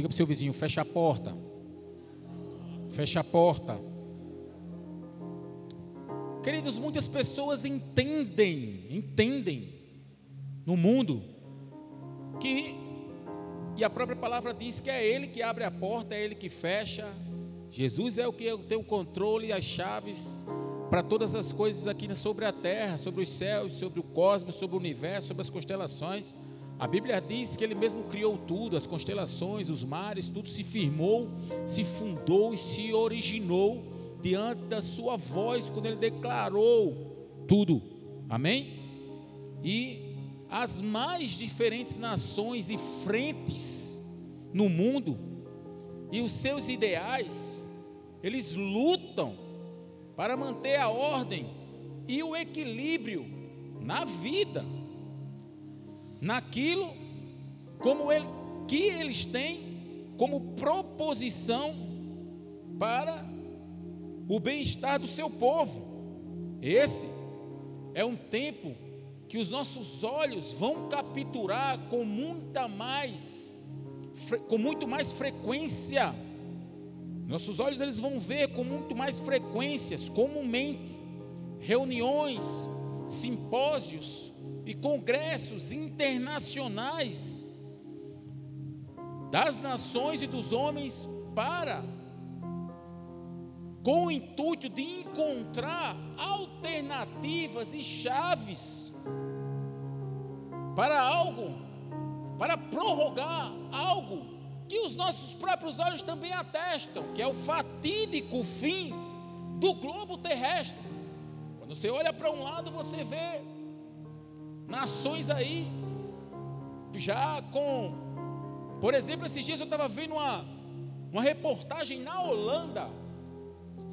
Diga para o seu vizinho: fecha a porta. Fecha a porta. Queridos, muitas pessoas entendem, entendem no mundo que, e a própria palavra diz que é Ele que abre a porta, é Ele que fecha. Jesus é o que tem o controle e as chaves para todas as coisas aqui sobre a terra, sobre os céus, sobre o cosmos, sobre o universo, sobre as constelações. A Bíblia diz que Ele mesmo criou tudo, as constelações, os mares, tudo se firmou, se fundou e se originou diante da Sua voz, quando Ele declarou tudo. Amém? E as mais diferentes nações e frentes no mundo e os seus ideais, eles lutam para manter a ordem e o equilíbrio na vida naquilo como ele, que eles têm como proposição para o bem-estar do seu povo. Esse é um tempo que os nossos olhos vão capturar com muita mais com muito mais frequência. Nossos olhos eles vão ver com muito mais frequências, comumente, reuniões, simpósios, e congressos internacionais das nações e dos homens para com o intuito de encontrar alternativas e chaves para algo, para prorrogar algo que os nossos próprios olhos também atestam, que é o fatídico fim do globo terrestre. Quando você olha para um lado, você vê nações aí, já com, por exemplo, esses dias eu estava vendo uma, uma reportagem na Holanda.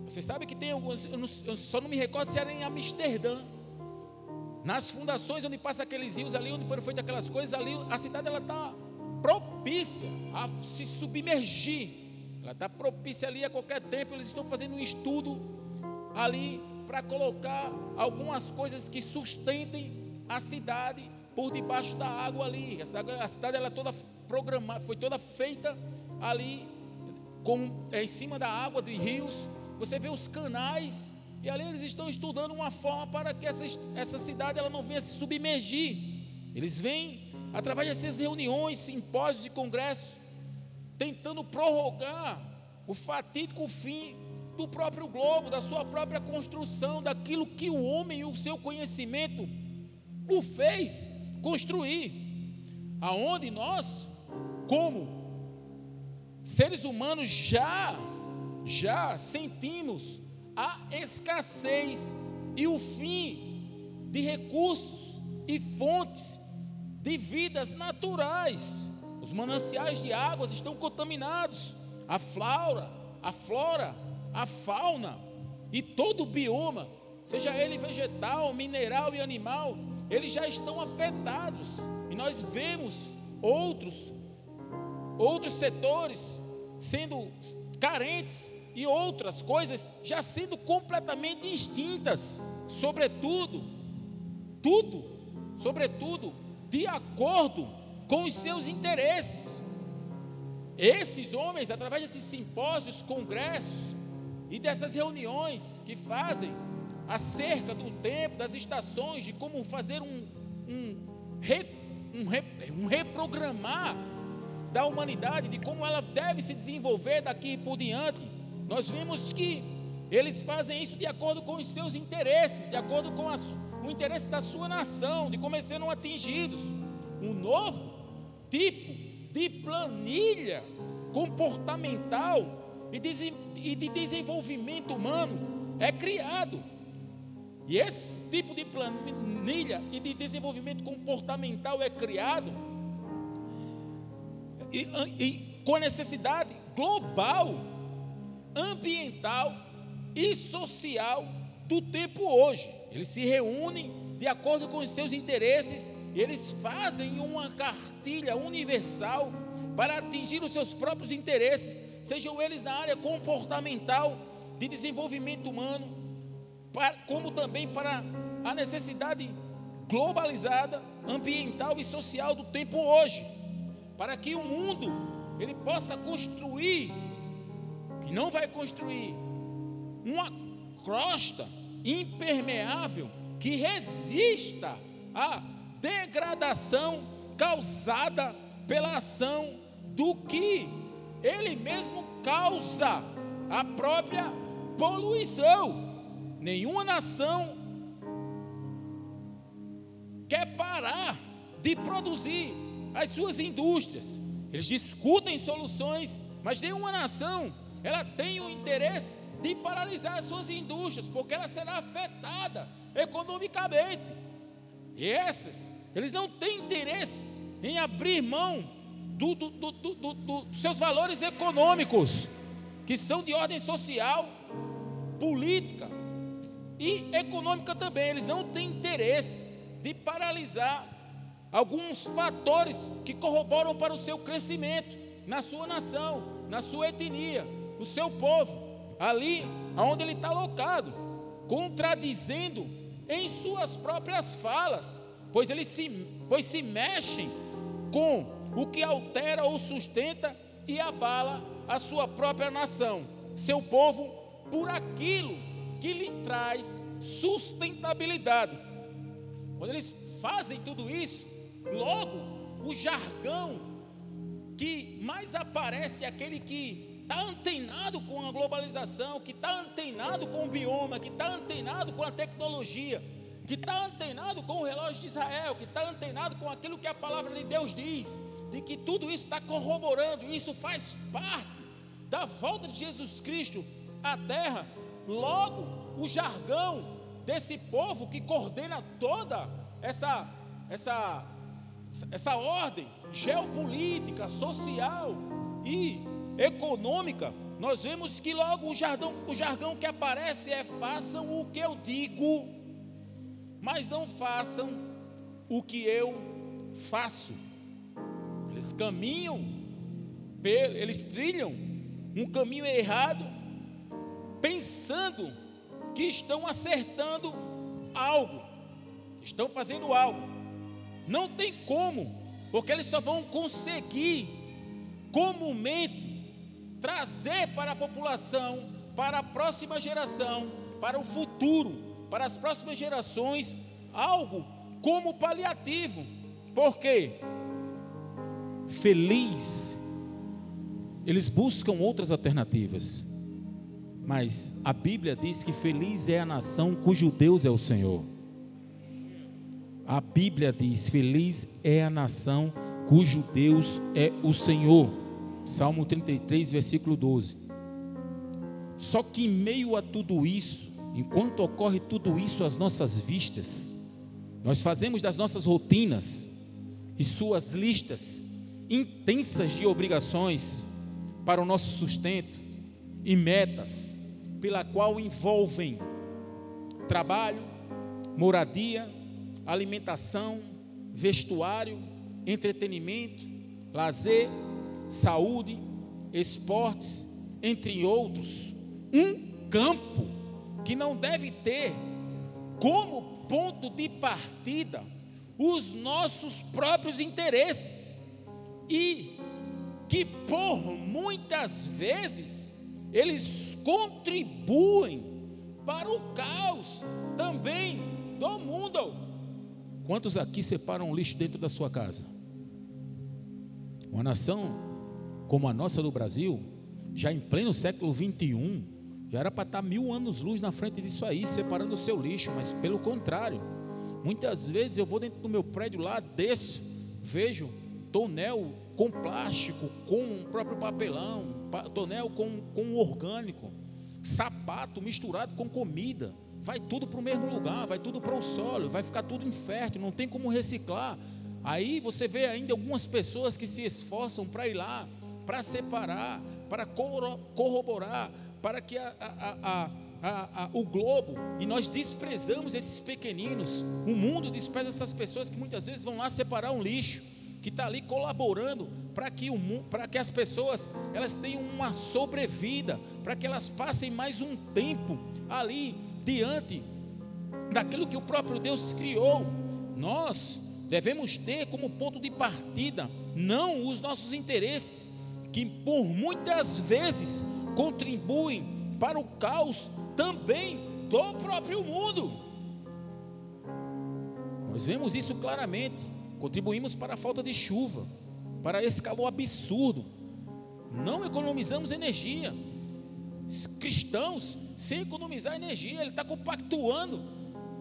Você sabe que tem alguns, eu, não, eu só não me recordo se era em Amsterdã. Nas fundações onde passa aqueles rios ali, onde foram feitas aquelas coisas ali, a cidade ela está propícia a se submergir. Ela está propícia ali a qualquer tempo. Eles estão fazendo um estudo ali para colocar algumas coisas que sustentem a cidade por debaixo da água ali. A cidade, a cidade ela é toda programada, foi toda feita ali com, é, em cima da água de rios. Você vê os canais e ali eles estão estudando uma forma para que essa, essa cidade ela não venha se submergir. Eles vêm através dessas reuniões, simpósios e congressos, tentando prorrogar o fatídico fim do próprio globo, da sua própria construção, daquilo que o homem e o seu conhecimento o fez construir, aonde nós, como seres humanos, já, já sentimos a escassez e o fim de recursos e fontes de vidas naturais. Os mananciais de águas estão contaminados, a flora, a flora, a fauna e todo o bioma, seja ele vegetal, mineral e animal, eles já estão afetados. E nós vemos outros, outros setores sendo carentes e outras coisas já sendo completamente extintas, sobretudo, tudo, sobretudo, de acordo com os seus interesses. Esses homens, através desses simpósios, congressos e dessas reuniões que fazem, acerca do tempo, das estações, de como fazer um, um, um, um reprogramar da humanidade, de como ela deve se desenvolver daqui por diante. Nós vimos que eles fazem isso de acordo com os seus interesses, de acordo com o interesse da sua nação, de como eles serão atingidos. Um novo tipo de planilha comportamental e de desenvolvimento humano é criado e esse tipo de planilha e de desenvolvimento comportamental é criado e, e, com necessidade global, ambiental e social do tempo hoje. Eles se reúnem de acordo com os seus interesses, eles fazem uma cartilha universal para atingir os seus próprios interesses, sejam eles na área comportamental, de desenvolvimento humano, como também para a necessidade globalizada, ambiental e social do tempo hoje, para que o mundo ele possa construir, que não vai construir, uma crosta impermeável que resista à degradação causada pela ação do que ele mesmo causa a própria poluição. Nenhuma nação quer parar de produzir as suas indústrias. Eles discutem soluções, mas nenhuma nação ela tem o interesse de paralisar as suas indústrias, porque ela será afetada economicamente. E essas, eles não têm interesse em abrir mão do, do, do, dos seus valores econômicos, que são de ordem social, política e econômica também. Eles não têm interesse de paralisar alguns fatores que corroboram para o seu crescimento na sua nação, na sua etnia, no seu povo ali onde ele está alocado, contradizendo em suas próprias falas, pois eles se, pois se mexem com o que altera ou sustenta e abala a sua própria nação, seu povo, por aquilo que lhe traz sustentabilidade. Quando eles fazem tudo isso, logo o jargão que mais aparece é aquele que está antenado com a globalização, que está antenado com o bioma, que está antenado com a tecnologia, que está antenado com o relógio de Israel, que está antenado com aquilo que a palavra de Deus diz, de que tudo isso está corroborando, isso faz parte da volta de Jesus Cristo à terra. Logo, o jargão desse povo que coordena toda essa essa essa ordem geopolítica, social e econômica, nós vemos que logo o jargão, o jargão que aparece é: façam o que eu digo, mas não façam o que eu faço. Eles caminham, eles trilham um caminho errado, pensando que estão acertando algo, estão fazendo algo. Não tem como, porque eles só vão conseguir comumente trazer para a população, para a próxima geração, para o futuro, para as próximas gerações, algo como paliativo. Por quê? Feliz, eles buscam outras alternativas, mas a Bíblia diz que feliz é a nação cujo Deus é o Senhor. A Bíblia diz: Feliz é a nação cujo Deus é o Senhor. Salmo 33, versículo 12. Só que em meio a tudo isso, enquanto ocorre tudo isso às nossas vistas, nós fazemos das nossas rotinas e suas listas intensas de obrigações para o nosso sustento e metas, pela qual envolvem trabalho, moradia, alimentação, vestuário, entretenimento, lazer, saúde, esportes, entre outros, um campo que não deve ter como ponto de partida os nossos próprios interesses e que por muitas vezes eles contribuem para o caos também do mundo. Quantos aqui separam lixo dentro da sua casa? Uma nação como a nossa do Brasil, já em pleno século 21, já era para estar tá mil anos luz na frente disso aí, separando o seu lixo, mas pelo contrário, muitas vezes eu vou dentro do meu prédio lá, desço, vejo tonel com plástico, com o próprio papelão, tonel com, com orgânico, sapato misturado com comida, vai tudo para o mesmo lugar, vai tudo para o solo, vai ficar tudo infértil, não tem como reciclar. Aí você vê ainda algumas pessoas que se esforçam para ir lá, para separar, para corroborar, para que a, a, a, o globo, e nós desprezamos esses pequeninos, o mundo despreza essas pessoas que muitas vezes vão lá separar um lixo, que está ali colaborando para que, o, para que as pessoas elas tenham uma sobrevida, para que elas passem mais um tempo ali diante daquilo que o próprio Deus criou. Nós devemos ter como ponto de partida não os nossos interesses, que por muitas vezes contribuem para o caos também do próprio mundo. Nós vemos isso claramente. Contribuímos para a falta de chuva, para esse calor absurdo. Não economizamos energia. Cristãos, sem economizar energia, ele está compactuando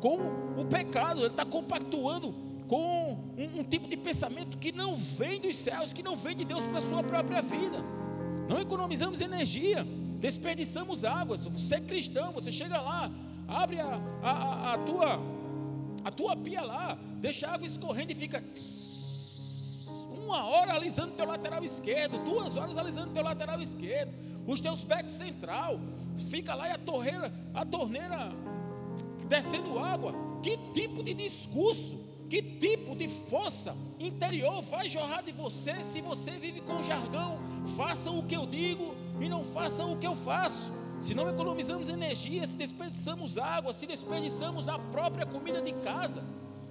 com o pecado, ele está compactuando com um, um, tipo de pensamento que não vem dos céus, que não vem de Deus para a sua própria vida. Não economizamos energia, desperdiçamos água. Se você é cristão, você chega lá, abre a, a, a, tua, a tua pia lá, deixa a água escorrendo e fica uma hora alisando teu lateral esquerdo, duas horas alisando teu lateral esquerdo, os teus becos central, fica lá e a torneira, a torneira descendo água. Que tipo de discurso, que tipo de força interior vai jorrar de você se você vive com jargão? Façam o que eu digo e não façam o que eu faço. Se não economizamos energia, se desperdiçamos água, se desperdiçamos na própria comida de casa,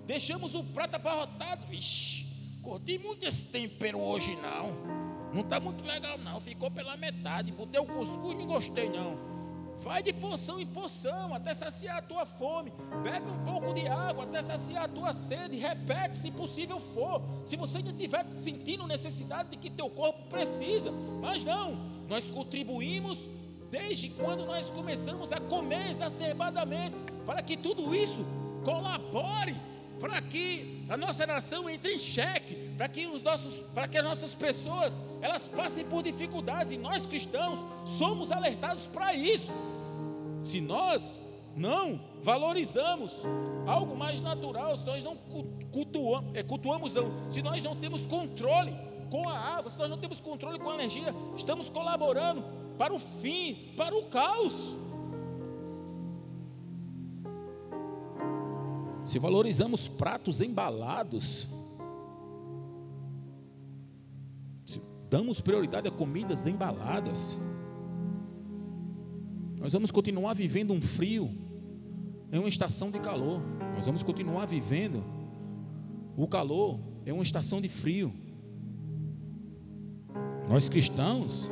deixamos o prato abarrotado, vixi, curti muito esse tempero hoje não. Não está muito legal não, ficou pela metade, botei o cuscuz e não gostei não. Vai de poção em poção até saciar a tua fome. Bebe um pouco de água até saciar a tua sede. Repete se possível for. Se você ainda estiver sentindo necessidade de que teu corpo precisa. Mas não, nós contribuímos desde quando nós começamos a comer exacerbadamente. Para que tudo isso colabore. Para que a nossa nação entre em xeque. Para que, os nossos, para que as nossas pessoas elas passem por dificuldades. E nós cristãos somos alertados para isso. Se nós não valorizamos algo mais natural, se nós não cultuamos, é, cultuamos não, se nós não temos controle com a água, se nós não temos controle com a energia, estamos colaborando para o fim, para o caos. Se valorizamos pratos embalados, se damos prioridade a comidas embaladas, nós vamos continuar vivendo um frio em uma estação de calor. Nós vamos continuar vivendo o calor em uma estação de frio. Nós cristãos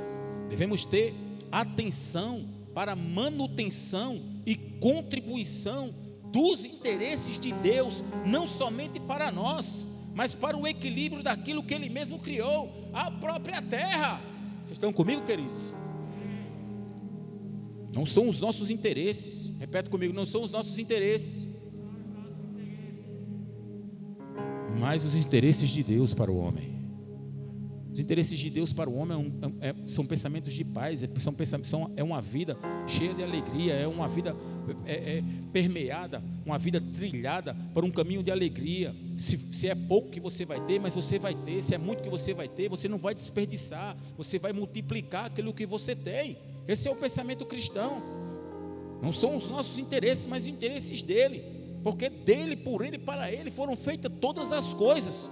devemos ter atenção para manutenção e contribuição dos interesses de Deus, não somente para nós, mas para o equilíbrio daquilo que Ele mesmo criou, a própria terra. Vocês estão comigo, queridos? Não são os nossos interesses. Repete comigo, não são os nossos interesses. Mas os interesses de Deus para o homem. Os interesses de Deus para o homem é, é, são pensamentos de paz, é, são pensamentos, são, é uma vida cheia de alegria, é uma vida é, é, permeada, uma vida trilhada para um caminho de alegria. Se, se é pouco que você vai ter, mas você vai ter, se é muito que você vai ter, você não vai desperdiçar, você vai multiplicar aquilo que você tem. Esse é o pensamento cristão. Não são os nossos interesses, mas os interesses dele. Porque dele, por ele, para ele foram feitas todas as coisas.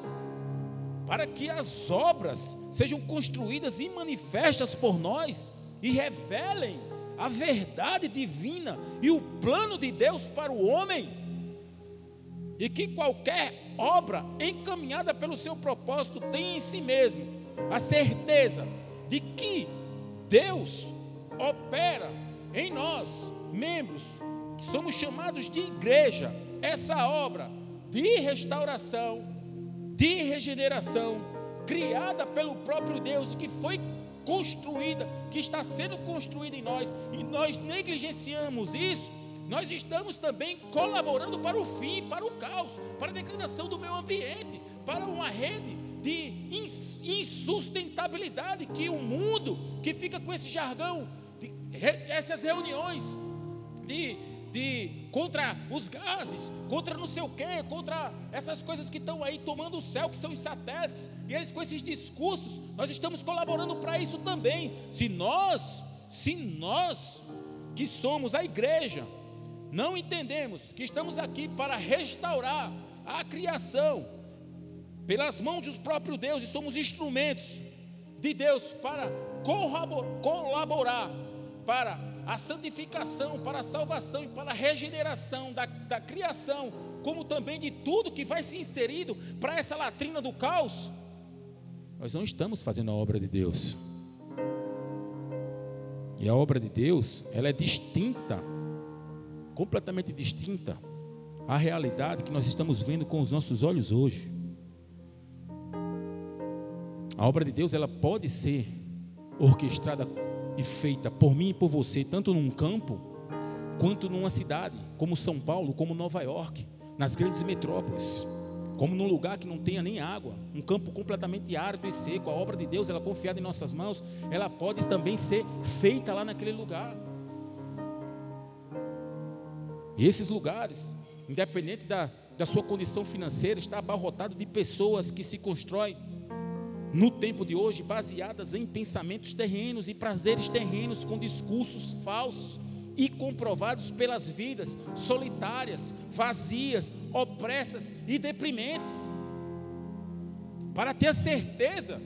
Para que as obras sejam construídas e manifestas por nós e revelem a verdade divina e o plano de Deus para o homem. E que qualquer obra encaminhada pelo seu propósito tenha em si mesmo a certeza de que Deus opera em nós, membros, que somos chamados de igreja, essa obra de restauração, de regeneração, criada pelo próprio Deus que foi construída, que está sendo construída em nós, e nós negligenciamos isso, nós estamos também colaborando para o fim, para o caos, para a degradação do meio ambiente, para uma rede de insustentabilidade que o mundo que fica com esse jargão essas reuniões de, de contra os gases, contra não sei o quê, contra essas coisas que estão aí tomando o céu, que são os satélites, e eles com esses discursos, nós estamos colaborando para isso também. Se nós, se nós que somos a igreja, não entendemos que estamos aqui para restaurar a criação pelas mãos do próprio Deus e somos instrumentos de Deus para colaborar para a santificação, para a salvação e para a regeneração da, da criação, como também de tudo que vai se inserido para essa latrina do caos, nós não estamos fazendo a obra de Deus. E a obra de Deus, ela é distinta, completamente distinta à realidade que nós estamos vendo com os nossos olhos hoje. A obra de Deus, ela pode ser orquestrada e feita por mim e por você, tanto num campo quanto numa cidade, como São Paulo, como Nova York, nas grandes metrópoles, como num lugar que não tenha nem água, um campo completamente árido e seco. A obra de Deus, ela confiada em nossas mãos, ela pode também ser feita lá naquele lugar. E esses lugares, independente da, da sua condição financeira, está abarrotado de pessoas que se constroem no tempo de hoje, baseadas em pensamentos terrenos e prazeres terrenos, com discursos falsos e comprovados pelas vidas solitárias, vazias, opressas e deprimentes. Para ter a certeza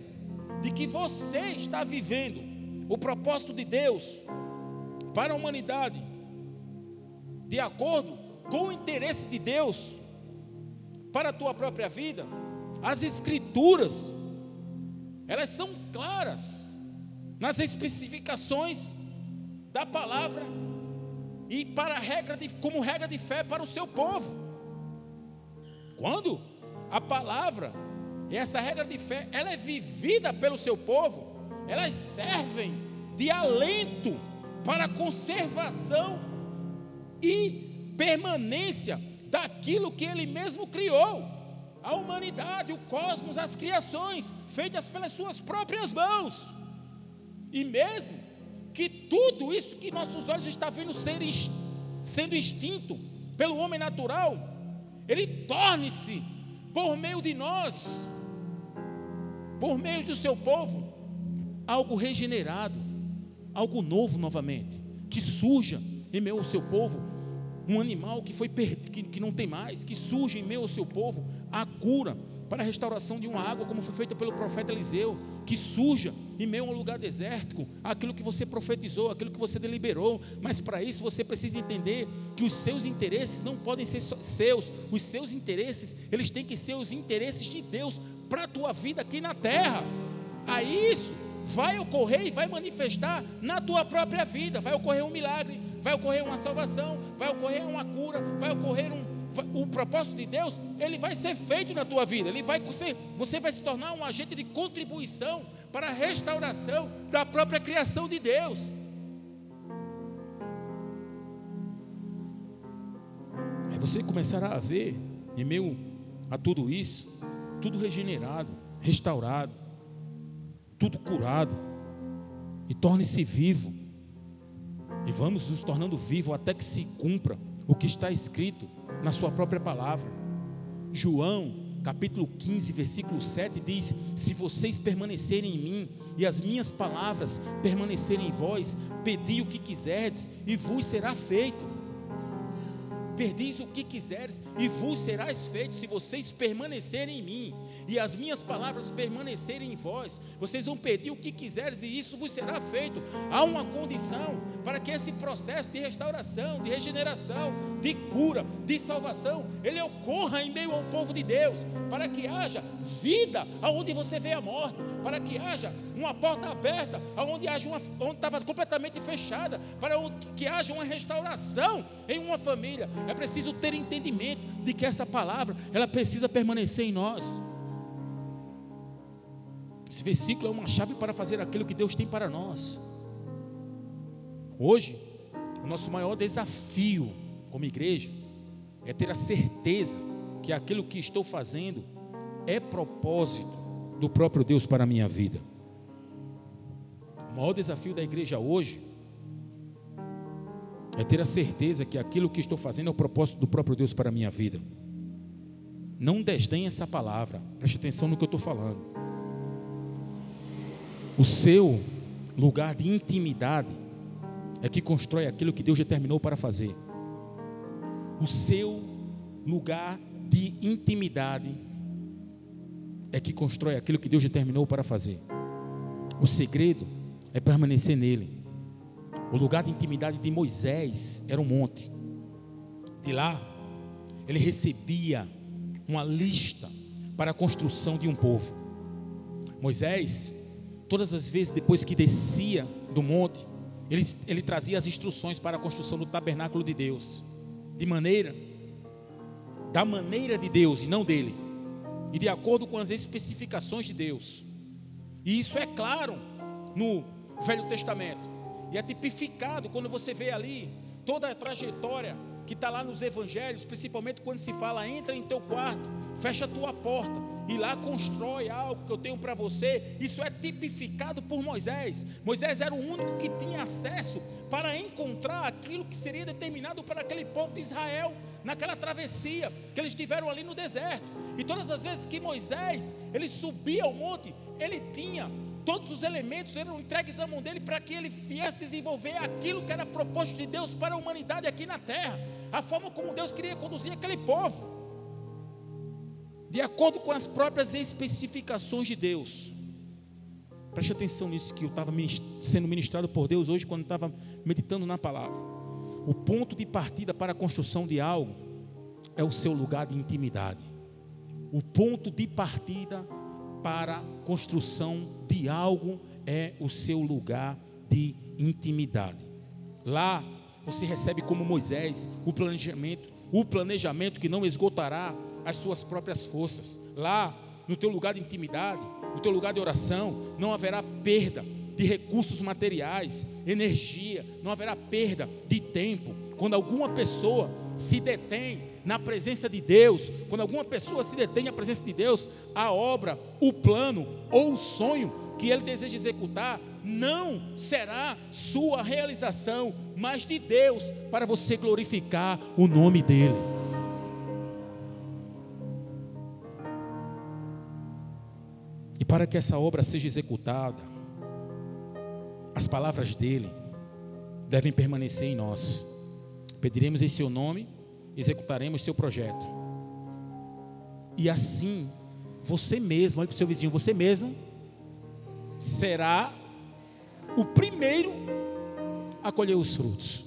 de que você está vivendo o propósito de Deus para a humanidade, de acordo com o interesse de Deus para a tua própria vida, as Escrituras elas são claras nas especificações da palavra e para regra de, como regra de fé para o seu povo. Quando a palavra e essa regra de fé, ela é vivida pelo seu povo, elas servem de alento para a conservação e permanência daquilo que ele mesmo criou a humanidade, o cosmos, as criações, feitas pelas suas próprias mãos. E mesmo que tudo isso que nossos olhos estão vendo ser, sendo extinto pelo homem natural, ele torne-se, por meio de nós, por meio do seu povo, algo regenerado, algo novo novamente, que surja em meio ao seu povo, um animal que foi perdido, que, que não tem mais, que surge em meio ao seu povo, a cura para a restauração de uma água, como foi feita pelo profeta Eliseu, que surja em meio a um lugar desértico, aquilo que você profetizou, aquilo que você deliberou, mas para isso você precisa entender que os seus interesses não podem ser seus, os seus interesses, eles têm que ser os interesses de Deus para a tua vida aqui na terra. A isso vai ocorrer e vai manifestar na tua própria vida, vai ocorrer um milagre, vai ocorrer uma salvação, vai ocorrer uma cura, vai ocorrer um o propósito de Deus, ele vai ser feito na tua vida. Ele vai você, você vai se tornar um agente de contribuição para a restauração da própria criação de Deus. Aí você começará a ver, em meio a tudo isso, tudo regenerado, restaurado, tudo curado, e torne-se vivo. E vamos nos tornando vivo até que se cumpra o que está escrito na sua própria palavra. João, capítulo 15, versículo 7 diz: Se vocês permanecerem em mim e as minhas palavras permanecerem em vós, pedi o que quiserdes e vos será feito. Perdis o que quiseres e vos serás feito se vocês permanecerem em mim e as minhas palavras permanecerem em vós. Vocês vão pedir o que quiseres e isso vos será feito. Há uma condição para que esse processo de restauração, de regeneração, de cura, de salvação, ele ocorra em meio ao povo de Deus, para que haja vida aonde você vê a morte, para que haja uma porta aberta aonde haja onde estava completamente fechada, para que haja uma restauração em uma família. É preciso ter entendimento de que essa palavra, ela precisa permanecer em nós. Esse versículo é uma chave para fazer aquilo que Deus tem para nós. Hoje, o nosso maior desafio como igreja é ter a certeza que aquilo que estou fazendo é propósito do próprio Deus para a minha vida. O maior desafio da igreja hoje é ter a certeza que aquilo que estou fazendo é o propósito do próprio Deus para a minha vida. Não desdenhe essa palavra, preste atenção no que eu estou falando. O seu lugar de intimidade é que constrói aquilo que Deus determinou para fazer. O seu lugar de intimidade é que constrói aquilo que Deus determinou para fazer. O segredo é permanecer nele. O lugar de intimidade de Moisés era um monte. De lá, ele recebia uma lista para a construção de um povo. Moisés todas as vezes depois que descia do monte, ele, ele trazia as instruções para a construção do tabernáculo de Deus, de maneira, da maneira de Deus e não dele, e de acordo com as especificações de Deus. E isso é claro no Velho Testamento, e é tipificado quando você vê ali toda a trajetória que está lá nos evangelhos, principalmente quando se fala, entra em teu quarto, fecha a tua porta, e lá constrói algo que eu tenho para você. Isso é tipificado por Moisés. Moisés era o único que tinha acesso para encontrar aquilo que seria determinado para aquele povo de Israel naquela travessia que eles tiveram ali no deserto. E todas as vezes que Moisés ele subia ao monte, ele tinha todos os elementos eram entregues à mão dele para que ele viesse desenvolver aquilo que era proposto de Deus para a humanidade aqui na terra, a forma como Deus queria conduzir aquele povo de acordo com as próprias especificações de Deus. Preste atenção nisso que eu estava sendo ministrado por Deus hoje quando estava meditando na palavra. O ponto de partida para a construção de algo é o seu lugar de intimidade. O ponto de partida para construção de algo é o seu lugar de intimidade. Lá você recebe como Moisés o planejamento, o planejamento que não esgotará as suas próprias forças. Lá, no teu lugar de intimidade, no teu lugar de oração, não haverá perda de recursos materiais, energia, não haverá perda de tempo. Quando alguma pessoa se detém na presença de Deus, quando alguma pessoa se detém na presença de Deus, a obra, o plano ou o sonho que ele deseja executar não será sua realização, mas de Deus, para você glorificar o nome dEle. E para que essa obra seja executada, as palavras dele devem permanecer em nós. Pediremos em seu nome, executaremos seu projeto. E assim, você mesmo, olha para o seu vizinho, você mesmo será o primeiro a colher os frutos.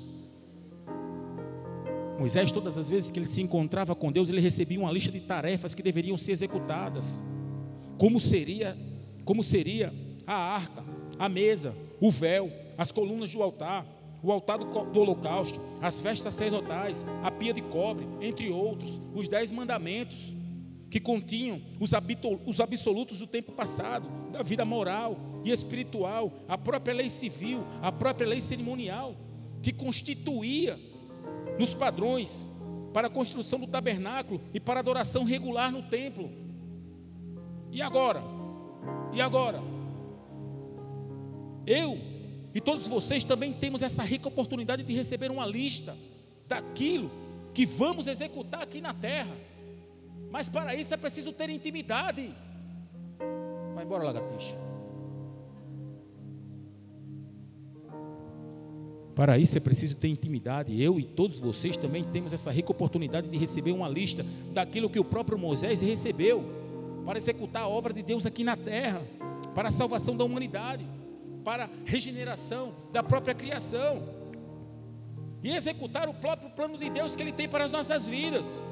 Moisés, todas as vezes que ele se encontrava com Deus, ele recebia uma lista de tarefas que deveriam ser executadas como seria, como seria a arca, a mesa, o véu, as colunas do altar, o altar do, do holocausto, as festas sacerdotais, a pia de cobre, entre outros, os dez mandamentos que continham os, os absolutos do tempo passado, da vida moral e espiritual, a própria lei civil, a própria lei cerimonial, que constituía nos padrões para a construção do tabernáculo e para a adoração regular no templo. E agora? E agora? Eu e todos vocês também temos essa rica oportunidade de receber uma lista daquilo que vamos executar aqui na terra. Mas para isso é preciso ter intimidade. Vai embora, lagartixa. Para isso é preciso ter intimidade. Eu e todos vocês também temos essa rica oportunidade de receber uma lista daquilo que o próprio Moisés recebeu para executar a obra de Deus aqui na terra, para a salvação da humanidade, para a regeneração da própria criação e executar o próprio plano de Deus que Ele tem para as nossas vidas.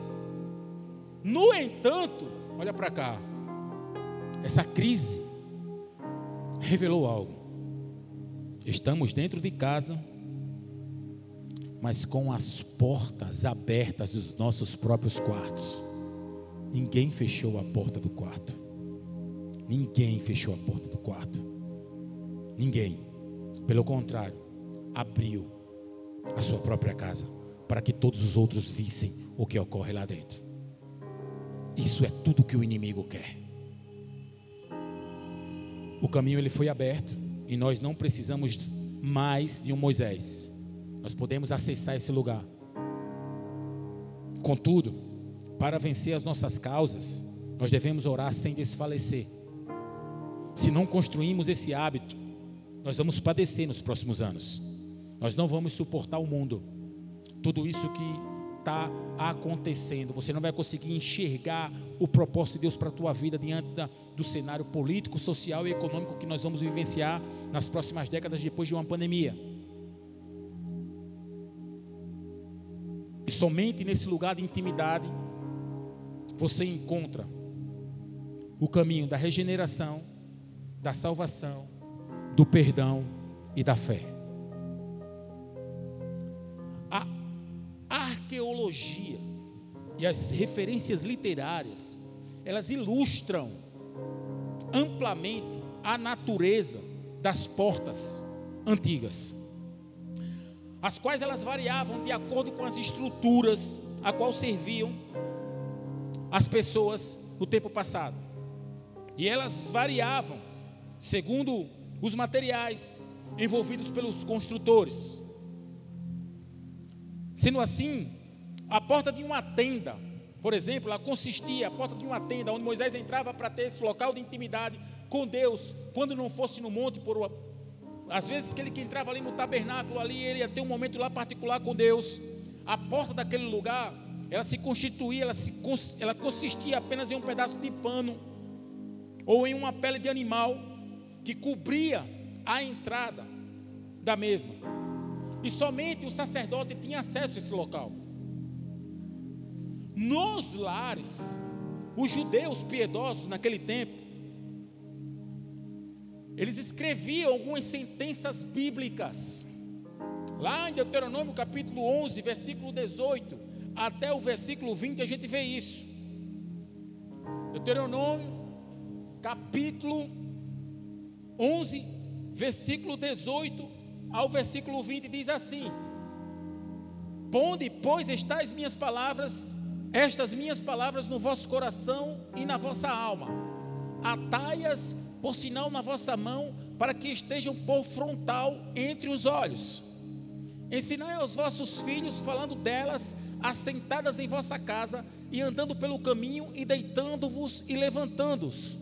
No entanto, olha para cá, essa crise revelou algo. Estamos dentro de casa, mas com as portas abertas dos nossos próprios quartos. Ninguém fechou a porta do quarto. Ninguém fechou a porta do quarto. Ninguém. Pelo contrário, abriu a sua própria casa para que todos os outros vissem o que ocorre lá dentro. Isso é tudo que o inimigo quer. O caminho ele foi aberto e nós não precisamos mais de um Moisés. Nós podemos acessar esse lugar. Contudo, para vencer as nossas causas, nós devemos orar sem desfalecer. Se não construímos esse hábito, nós vamos padecer nos próximos anos. Nós não vamos suportar o mundo. Tudo isso que está acontecendo, você não vai conseguir enxergar o propósito de Deus para a tua vida diante da, do cenário político, social e econômico que nós vamos vivenciar nas próximas décadas depois de uma pandemia. E somente nesse lugar de intimidade você encontra o caminho da regeneração, da salvação, do perdão e da fé. A arqueologia e as referências literárias, elas ilustram amplamente a natureza das portas antigas, as quais elas variavam de acordo com as estruturas a qual serviam as pessoas no tempo passado. E elas variavam segundo os materiais envolvidos pelos construtores. Sendo assim, a porta de uma tenda, por exemplo, ela consistia, a porta de uma tenda, onde Moisés entrava para ter esse local de intimidade com Deus, quando não fosse no monte, por uma, às vezes que ele que entrava ali no tabernáculo, ali ele ia ter um momento lá particular com Deus. A porta daquele lugar, ela se constituía, ela, se, ela consistia apenas em um pedaço de pano ou em uma pele de animal que cobria a entrada da mesma. E somente o sacerdote tinha acesso a esse local. Nos lares, os judeus piedosos naquele tempo, eles escreviam algumas sentenças bíblicas. Lá em Deuteronômio capítulo 11, versículo 18, até o versículo 20, a gente vê isso. Deuteronômio capítulo 11, versículo 18 ao versículo 20 diz assim: Ponde, pois, estas minhas palavras, estas minhas palavras no vosso coração e na vossa alma, atai-as por sinal na vossa mão, para que estejam por frontal entre os olhos. Ensinai aos vossos filhos, falando delas, assentadas em vossa casa, e andando pelo caminho, e deitando-vos e levantando-os.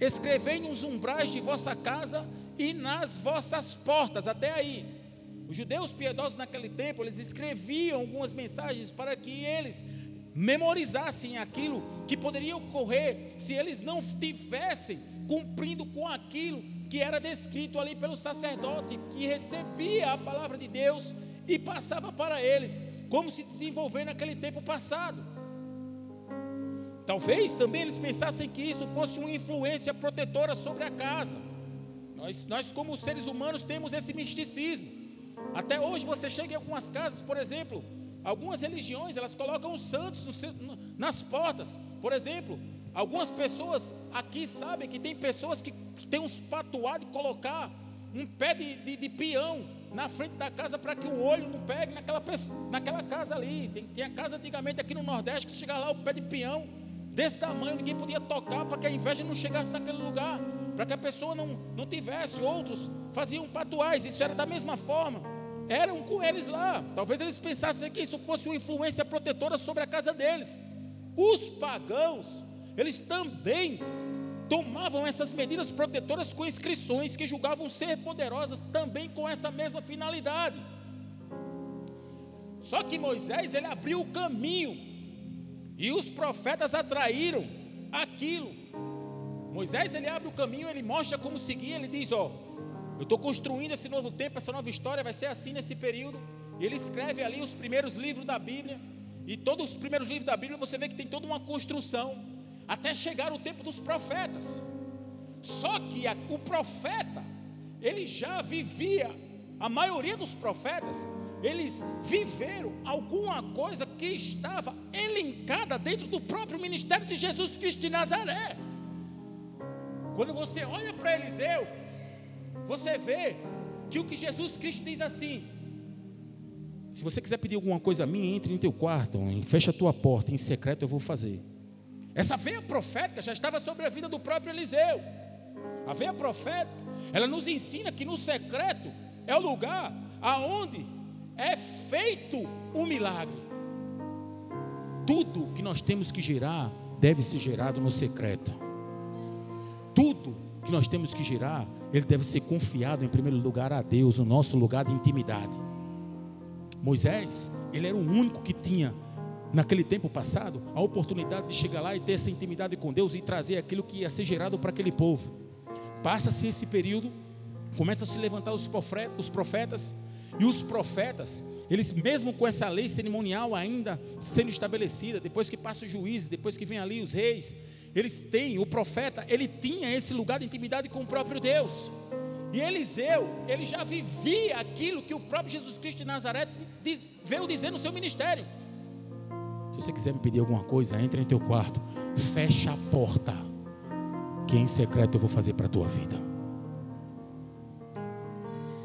Escrevei nos umbrais de vossa casa e nas vossas portas, até aí. Os judeus piedosos naquele tempo, eles escreviam algumas mensagens para que eles memorizassem aquilo que poderia ocorrer se eles não tivessem cumprindo com aquilo que era descrito ali pelo sacerdote, que recebia a palavra de Deus e passava para eles, como se desenvolver naquele tempo passado. Talvez também eles pensassem que isso fosse uma influência protetora sobre a casa. Nós, nós, como seres humanos, temos esse misticismo. Até hoje você chega em algumas casas, por exemplo, algumas religiões, elas colocam os santos nas portas. Por exemplo, algumas pessoas aqui sabem que tem pessoas que, que têm uns patuados de colocar um pé de, de, de, peão na frente da casa para que o olho não pegue naquela, naquela casa ali. Tem, tem a casa antigamente aqui no Nordeste que chega lá o pé de peão desse tamanho, ninguém podia tocar para que a inveja não chegasse naquele lugar para que a pessoa não, não tivesse. Outros faziam patuais, isso era da mesma forma. Eram com eles lá. Talvez eles pensassem que isso fosse uma influência protetora sobre a casa deles. Os pagãos, eles também tomavam essas medidas protetoras com inscrições que julgavam ser poderosas também com essa mesma finalidade. Só que Moisés ele abriu o caminho e os profetas atraíram aquilo Moisés ele abre o caminho, ele mostra como seguir, ele diz: Ó, eu estou construindo esse novo tempo, essa nova história, vai ser assim nesse período. Ele escreve ali os primeiros livros da Bíblia, e todos os primeiros livros da Bíblia você vê que tem toda uma construção, até chegar o tempo dos profetas. Só que a, o profeta, ele já vivia, a maioria dos profetas, eles viveram alguma coisa que estava elencada dentro do próprio ministério de Jesus Cristo de Nazaré. Quando você olha para Eliseu, você vê que o que Jesus Cristo diz assim: se você quiser pedir alguma coisa a mim, entre em teu quarto, fecha a tua porta, em secreto eu vou fazer. Essa veia profética já estava sobre a vida do próprio Eliseu. A veia profética, ela nos ensina que no secreto é o lugar aonde é feito o milagre. Tudo que nós temos que gerar deve ser gerado no secreto tudo que nós temos que girar, ele deve ser confiado em primeiro lugar a Deus, o nosso lugar de intimidade. Moisés, ele era o único que tinha, naquele tempo passado, a oportunidade de chegar lá e ter essa intimidade com Deus e trazer aquilo que ia ser gerado para aquele povo. Passa-se esse período, começa a se levantar os profetas, e os profetas, eles mesmo com essa lei cerimonial ainda sendo estabelecida, depois que passa o juiz, depois que vem ali os reis, eles têm, o profeta, ele tinha esse lugar de intimidade com o próprio Deus. E Eliseu, ele já vivia aquilo que o próprio Jesus Cristo de Nazaré veio dizer no seu ministério. Se você quiser me pedir alguma coisa, entre em teu quarto, fecha a porta, que em secreto eu vou fazer para a tua vida.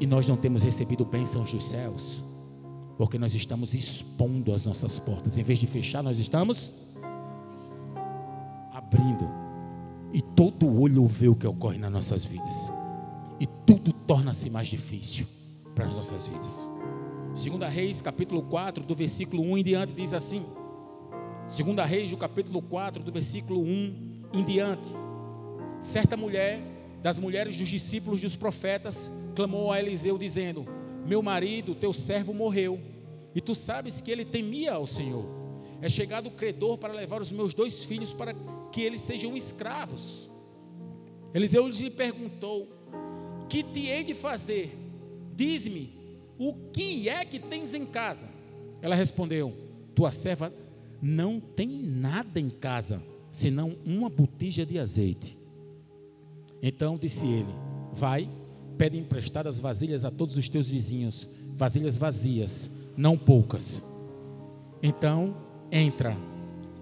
E nós não temos recebido bênçãos dos céus, porque nós estamos expondo as nossas portas. Em vez de fechar, nós estamos abrindo. E todo olho vê o que ocorre nas nossas vidas. E tudo torna-se mais difícil para as nossas vidas. Segunda Reis, capítulo 4, do versículo 1 em diante, diz assim. Segunda Reis, do capítulo 4, do versículo 1 em diante. Certa mulher, das mulheres dos discípulos dos profetas, clamou a Eliseu dizendo: Meu marido, teu servo morreu, e tu sabes que ele temia ao Senhor. É chegado o credor para levar os meus dois filhos para que eles sejam escravos. Eliseu lhe perguntou: Que te hei de fazer? Diz-me, o que é que tens em casa? Ela respondeu: Tua serva não tem nada em casa, senão uma botija de azeite. Então disse ele: Vai, pede emprestadas vasilhas a todos os teus vizinhos, vasilhas vazias, não poucas. Então entra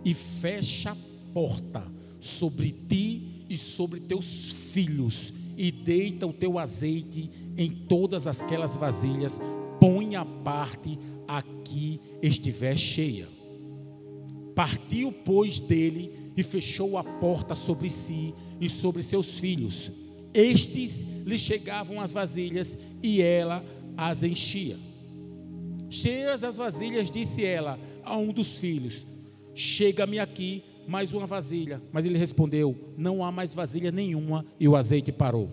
e fecha a porta sobre ti e sobre teus filhos, e deita o teu azeite em todas aquelas vasilhas, põe a parte a que estiver cheia. Partiu, pois, dele e fechou a porta sobre si e sobre seus filhos. Estes lhe chegavam as vasilhas e ela as enchia. Cheias as vasilhas, disse ela a um dos filhos: Chega-me aqui mais uma vasilha. Mas ele respondeu: Não há mais vasilha nenhuma, e o azeite parou.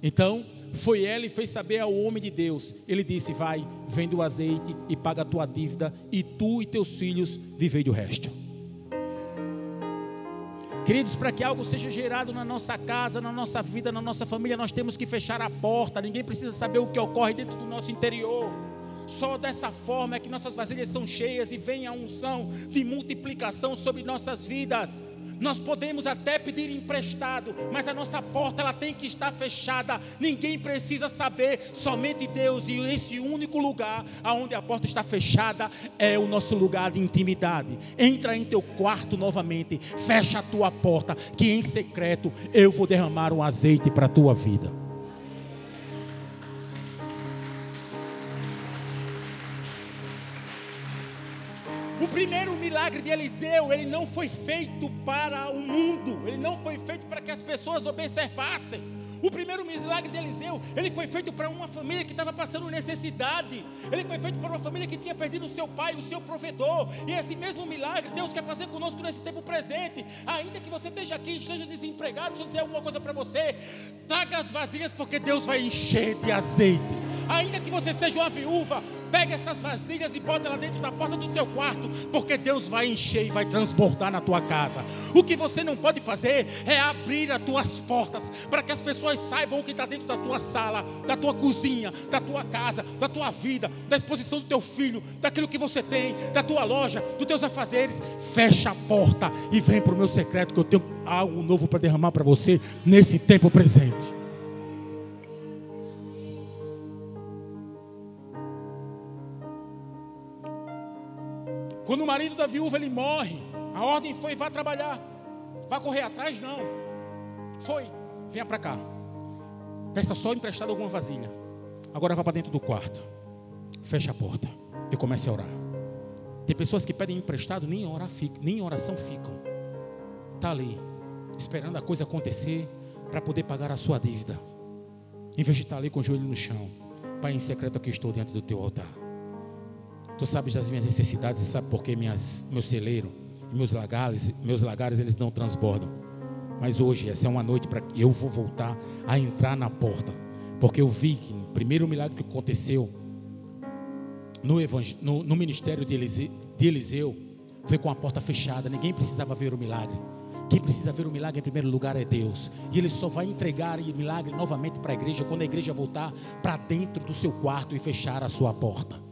Então foi ela e fez saber ao homem de Deus. Ele disse: Vai, vende o azeite e paga a tua dívida, e tu e teus filhos vivei do resto. Queridos, para que algo seja gerado na nossa casa, na nossa vida, na nossa família, nós temos que fechar a porta. Ninguém precisa saber o que ocorre dentro do nosso interior. Só dessa forma é que nossas vasilhas são cheias e vem a unção de multiplicação sobre nossas vidas. Nós podemos até pedir emprestado, mas a nossa porta ela tem que estar fechada. Ninguém precisa saber, somente Deus. E esse único lugar aonde a porta está fechada é o nosso lugar de intimidade. Entra em teu quarto novamente, fecha a tua porta, que em secreto eu vou derramar um azeite para a tua vida. O primeiro milagre de Eliseu, ele não foi feito para o mundo, ele não foi feito para que as pessoas observassem. O primeiro milagre de Eliseu, ele foi feito para uma família que estava passando necessidade. Ele foi feito para uma família que tinha perdido o seu pai, o seu provedor. E esse mesmo milagre Deus quer fazer conosco nesse tempo presente. Ainda que você esteja aqui, esteja desempregado, deixa eu dizer alguma coisa para você. Traga as vasilhas porque Deus vai encher de azeite. Ainda que você seja uma viúva, pega essas vasilhas e bota lá dentro da porta do teu quarto, porque Deus vai encher e vai transbordar na tua casa. O que você não pode fazer é abrir as tuas portas para que as pessoas saibam o que está dentro da tua sala, da tua cozinha, da tua casa, da tua vida, da exposição do teu filho, daquilo que você tem, da tua loja, dos teus afazeres. Fecha a porta e vem para o meu secreto que eu tenho algo novo para derramar para você nesse tempo presente. Quando o marido da viúva ele morre, a ordem foi: vá trabalhar, vá correr atrás, não. Foi, venha para cá. Peça só emprestado alguma vasilha. Agora vá para dentro do quarto. Feche a porta e comece a orar. Tem pessoas que pedem emprestado, nem, orar, nem oração ficam. Está ali, esperando a coisa acontecer para poder pagar a sua dívida. Em vez de estar ali com o joelho no chão. Pai, em secreto aqui estou diante do teu altar. Tu sabes das minhas necessidades e sabe por que minhas, meu celeiro meus lagares, meus lagares eles não transbordam. Mas hoje essa é uma noite para eu vou voltar a entrar na porta, porque eu vi que o primeiro milagre que aconteceu no, no, no ministério de Eliseu, de Eliseu foi com a porta fechada. Ninguém precisava ver o milagre. Quem precisa ver o milagre em primeiro lugar é Deus. E Ele só vai entregar o milagre novamente para a igreja quando a igreja voltar para dentro do seu quarto e fechar a sua porta.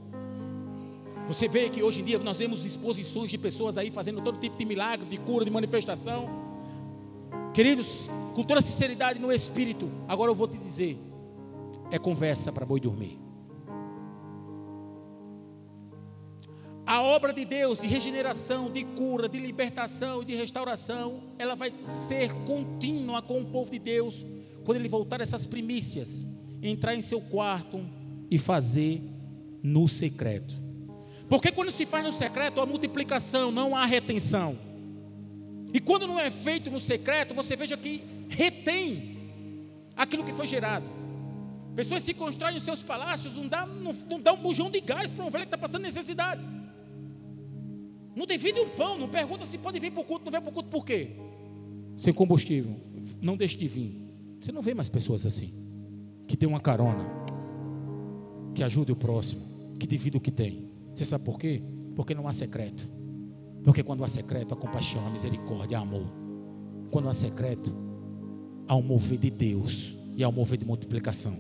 Você vê que hoje em dia nós vemos exposições de pessoas aí fazendo todo tipo de milagre, de cura, de manifestação. Queridos, com toda sinceridade no espírito, agora eu vou te dizer: é conversa para boi dormir. A obra de Deus de regeneração, de cura, de libertação e de restauração, ela vai ser contínua com o povo de Deus quando ele voltar essas primícias, entrar em seu quarto e fazer no secreto. Porque quando se faz no secreto, há multiplicação, não há retenção. E quando não é feito no secreto, você veja que retém aquilo que foi gerado. Pessoas se constroem os seus palácios, não dá, não, não dá um bujão de gás para um velho que está passando necessidade. Não divide um pão, não pergunta se pode vir para o culto, não vem para o culto por quê? Sem combustível, não deixe de vir. Você não vê mais pessoas assim, que dê uma carona, que ajude o próximo, que divida o que tem. Você sabe por quê? Porque não há secreto. Porque quando há secreto, há compaixão, há misericórdia, há amor. Quando há secreto, há um mover de Deus e há um mover de multiplicação.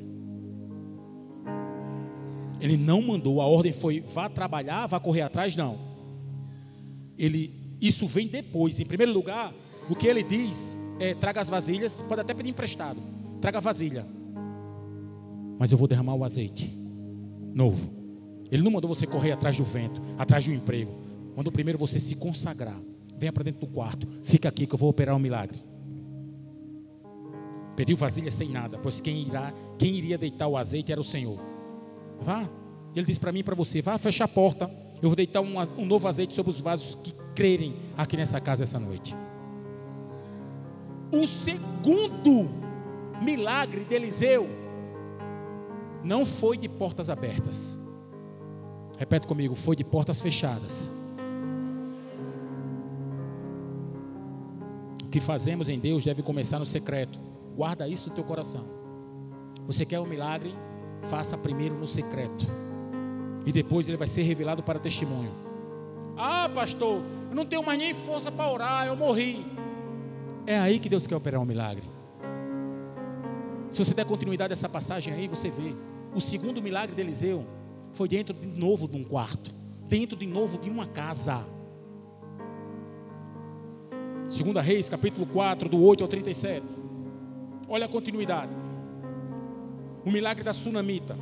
Ele não mandou, a ordem foi vá trabalhar, vá correr atrás, não. Ele, isso vem depois. Em primeiro lugar, o que ele diz é: traga as vasilhas, pode até pedir emprestado, traga a vasilha, mas eu vou derramar o azeite novo. Ele não mandou você correr atrás do vento, atrás do emprego. Mandou primeiro você se consagrar. Venha para dentro do quarto, fica aqui que eu vou operar um milagre. Pediu vasilha sem nada, pois quem irá, quem iria deitar o azeite era o Senhor. Vá. Ele disse para mim e para você: vá fechar a porta. Eu vou deitar um, um novo azeite sobre os vasos que crerem aqui nessa casa essa noite. O segundo milagre de Eliseu não foi de portas abertas. Repete comigo: foi de portas fechadas. O que fazemos em Deus deve começar no secreto. Guarda isso no teu coração. Você quer um milagre? Faça primeiro no secreto. E depois ele vai ser revelado para testemunho. Ah, pastor, eu não tenho mais nem força para orar, eu morri. É aí que Deus quer operar um milagre. Se você der continuidade a essa passagem aí, você vê. O segundo milagre de Eliseu foi dentro de novo de um quarto, dentro de novo de uma casa. Segunda Reis, capítulo 4, do 8 ao 37. Olha a continuidade. O milagre da sunamita.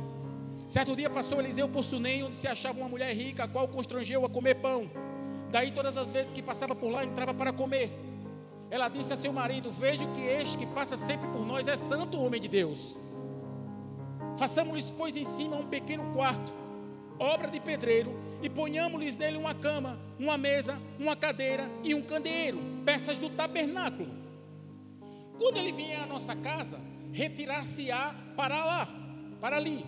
Certo dia passou Eliseu por Sunem, onde se achava uma mulher rica, a qual constrangeu a comer pão. Daí todas as vezes que passava por lá, entrava para comer. Ela disse a seu marido: Vejo que este que passa sempre por nós é santo homem de Deus. Façamos-lhes, pois, em cima um pequeno quarto, obra de pedreiro, e ponhamos-lhes nele uma cama, uma mesa, uma cadeira e um candeeiro, peças do tabernáculo. Quando ele vier à nossa casa, retirar-se-á para lá, para ali.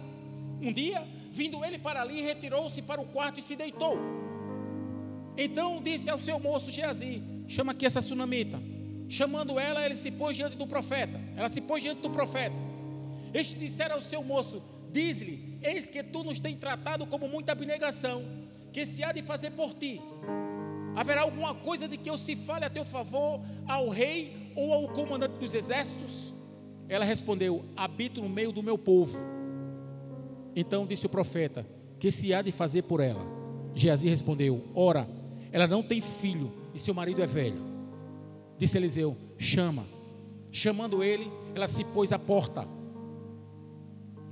Um dia, vindo ele para ali, retirou-se para o quarto e se deitou. Então disse ao seu moço Geazi: Chama aqui essa sunamita. Chamando ela, ele se pôs diante do profeta. Ela se pôs diante do profeta. Este dissera ao seu moço: Diz-lhe: Eis que tu nos tem tratado como muita abnegação, que se há de fazer por ti. Haverá alguma coisa de que eu se fale a teu favor ao rei ou ao comandante dos exércitos? Ela respondeu: Habito no meio do meu povo. Então disse o profeta: Que se há de fazer por ela? Geazi respondeu: Ora, ela não tem filho e seu marido é velho. Disse Eliseu: Chama. Chamando ele, ela se pôs à porta.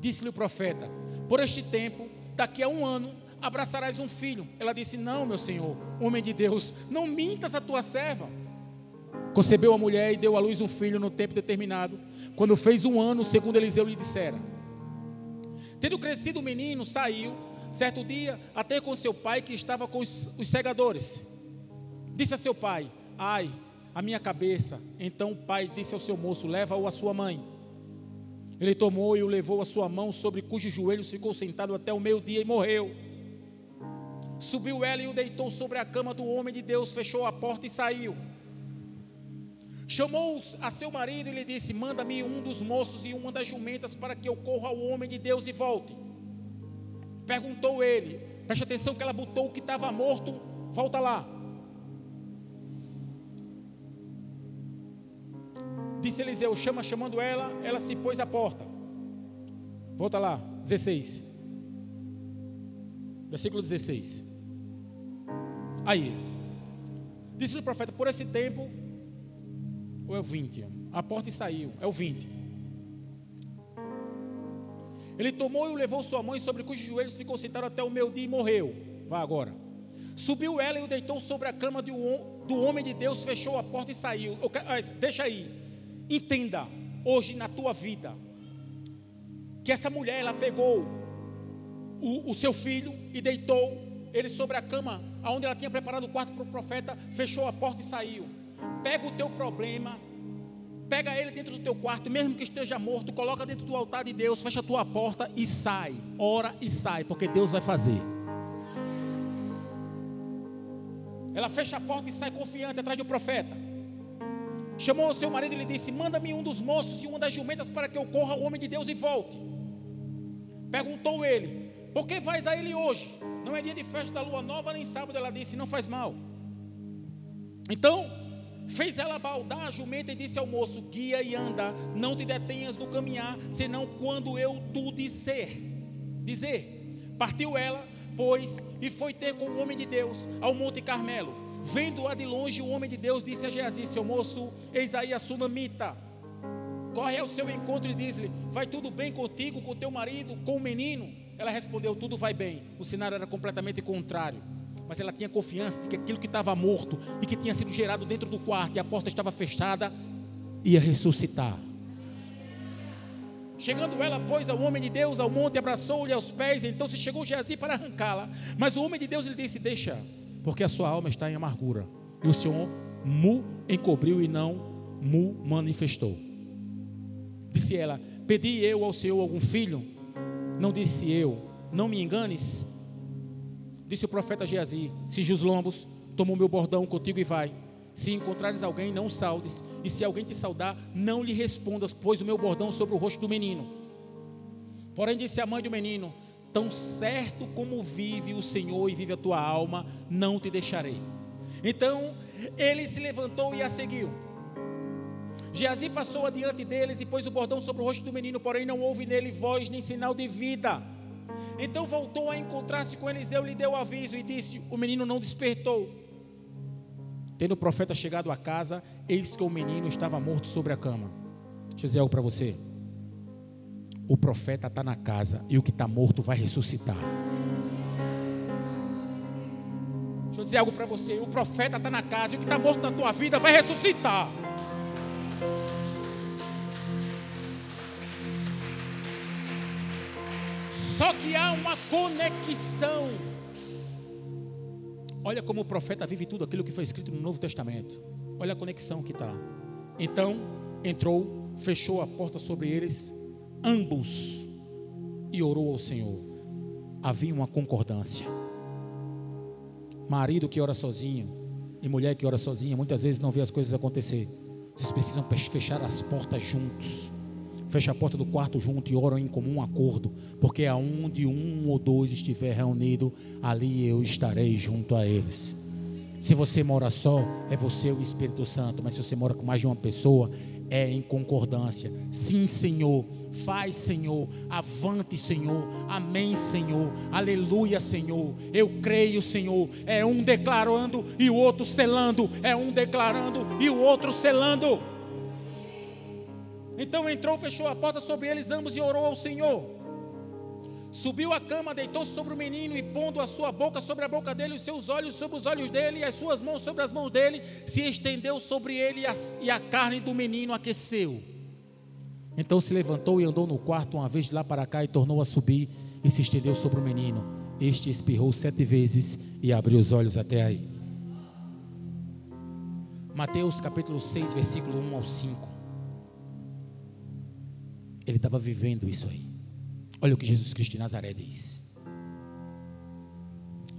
Disse-lhe o profeta: Por este tempo, daqui a um ano, abraçarás um filho. Ela disse: Não, meu senhor, homem de Deus, não mintas a tua serva. Concebeu a mulher e deu à luz um filho no tempo determinado. Quando fez um ano, segundo Eliseu lhe dissera. Tendo crescido o menino, saiu, certo dia, até com seu pai que estava com os, os segadores. Disse a seu pai: Ai, a minha cabeça. Então o pai disse ao seu moço: Leva-o à sua mãe. Ele tomou e o levou à sua mão, sobre cujos joelhos ficou sentado até o meio-dia e morreu. Subiu ela e o deitou sobre a cama do homem de Deus, fechou a porta e saiu. Chamou a seu marido e lhe disse: Manda-me um dos moços e uma das jumentas para que eu corra ao homem de Deus e volte. Perguntou ele, preste atenção que ela botou o que estava morto, volta lá. Disse Eliseu: Chama, chamando ela, ela se pôs à porta. Volta lá, 16. Versículo 16. Aí, disse-lhe o profeta: Por esse tempo ou é o 20? A porta e saiu. É o 20. Ele tomou e o levou sua mãe, sobre cujos joelhos ficou sentado até o meu dia e morreu. Vá agora. Subiu ela e o deitou sobre a cama do homem de Deus, fechou a porta e saiu. Ah, deixa aí. Entenda, hoje na tua vida, que essa mulher, ela pegou o, o seu filho e deitou ele sobre a cama, onde ela tinha preparado o quarto para o profeta, fechou a porta e saiu. Pega o teu problema, pega ele dentro do teu quarto, mesmo que esteja morto, coloca dentro do altar de Deus, fecha a tua porta e sai. Ora e sai, porque Deus vai fazer. Ela fecha a porta e sai confiante atrás do profeta. Chamou o seu marido e lhe disse: Manda-me um dos moços e uma das jumentas para que eu corra ao homem de Deus e volte. Perguntou ele: Por que vais a ele hoje? Não é dia de festa da lua nova nem sábado. Ela disse: Não faz mal. Então, fez ela baldar a jumenta e disse ao moço: Guia e anda, não te detenhas no caminhar, senão quando eu tu disser. Dizer. Partiu ela, pois, e foi ter com o homem de Deus ao Monte Carmelo. Vendo-a de longe, o homem de Deus disse a Geazi: Seu moço, eis aí a sunamita. Corre ao seu encontro e diz-lhe: Vai tudo bem contigo, com teu marido, com o menino? Ela respondeu: Tudo vai bem. O cenário era completamente contrário. Mas ela tinha confiança de que aquilo que estava morto e que tinha sido gerado dentro do quarto e a porta estava fechada, ia ressuscitar. Chegando ela, pois, ao homem de Deus ao monte, abraçou-lhe aos pés, então se chegou Geazi para arrancá-la. Mas o homem de Deus lhe disse: Deixa, porque a sua alma está em amargura. E o Senhor mu encobriu e não mu manifestou. Disse ela: Pedi eu ao Senhor algum filho? Não disse eu, não me enganes. Disse o profeta Geazi: Cinge os lombos, toma o meu bordão contigo e vai. Se encontrares alguém, não saudes, e se alguém te saudar, não lhe respondas, pois o meu bordão sobre o rosto do menino. Porém, disse a mãe do menino: Tão certo como vive o Senhor e vive a tua alma, não te deixarei. Então ele se levantou e a seguiu. Geazi passou adiante deles e pôs o bordão sobre o rosto do menino, porém não houve nele voz nem sinal de vida. Então voltou a encontrar-se com Eliseu, lhe deu aviso e disse: O menino não despertou. Tendo o profeta chegado à casa, eis que o menino estava morto sobre a cama. Deixa eu dizer algo para você. O profeta está na casa e o que está morto vai ressuscitar. Deixa eu dizer algo para você. O profeta está na casa e o que está morto na tua vida vai ressuscitar. Só que há uma conexão. Olha como o profeta vive tudo aquilo que foi escrito no Novo Testamento. Olha a conexão que está. Então entrou, fechou a porta sobre eles, ambos, e orou ao Senhor. Havia uma concordância. Marido que ora sozinho e mulher que ora sozinha, muitas vezes não vê as coisas acontecer. Vocês precisam fechar as portas juntos fecha a porta do quarto junto e oram em comum acordo, porque aonde um ou dois estiver reunido, ali eu estarei junto a eles. Se você mora só, é você o Espírito Santo, mas se você mora com mais de uma pessoa, é em concordância. Sim, Senhor. Faz, Senhor. Avante, Senhor. Amém, Senhor. Aleluia, Senhor. Eu creio, Senhor. É um declarando e o outro selando. É um declarando e o outro selando. Então entrou, fechou a porta sobre eles ambos e orou ao Senhor. Subiu a cama, deitou-se sobre o menino e pondo a sua boca sobre a boca dele, os seus olhos sobre os olhos dele e as suas mãos sobre as mãos dele, se estendeu sobre ele e a, e a carne do menino aqueceu. Então se levantou e andou no quarto uma vez de lá para cá e tornou a subir e se estendeu sobre o menino. Este espirrou sete vezes e abriu os olhos até aí. Mateus capítulo 6, versículo 1 ao 5. Ele estava vivendo isso aí. Olha o que Jesus Cristo de Nazaré diz.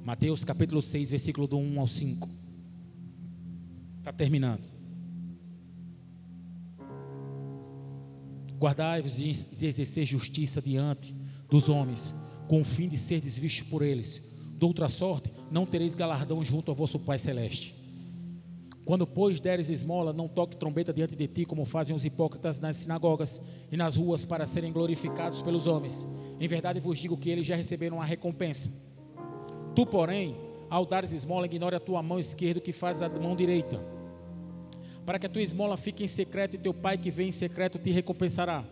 Mateus capítulo 6, versículo do 1 ao 5. Está terminando. Guardai-vos de exercer justiça diante dos homens, com o fim de ser desvisto por eles. De outra sorte, não tereis galardão junto ao vosso Pai Celeste. Quando, pois, deres esmola, não toque trombeta diante de ti, como fazem os hipócritas nas sinagogas e nas ruas, para serem glorificados pelos homens. Em verdade vos digo que eles já receberam a recompensa. Tu, porém, ao dares esmola, ignore a tua mão esquerda, que faz a mão direita, para que a tua esmola fique em secreto, e teu pai que vem em secreto te recompensará.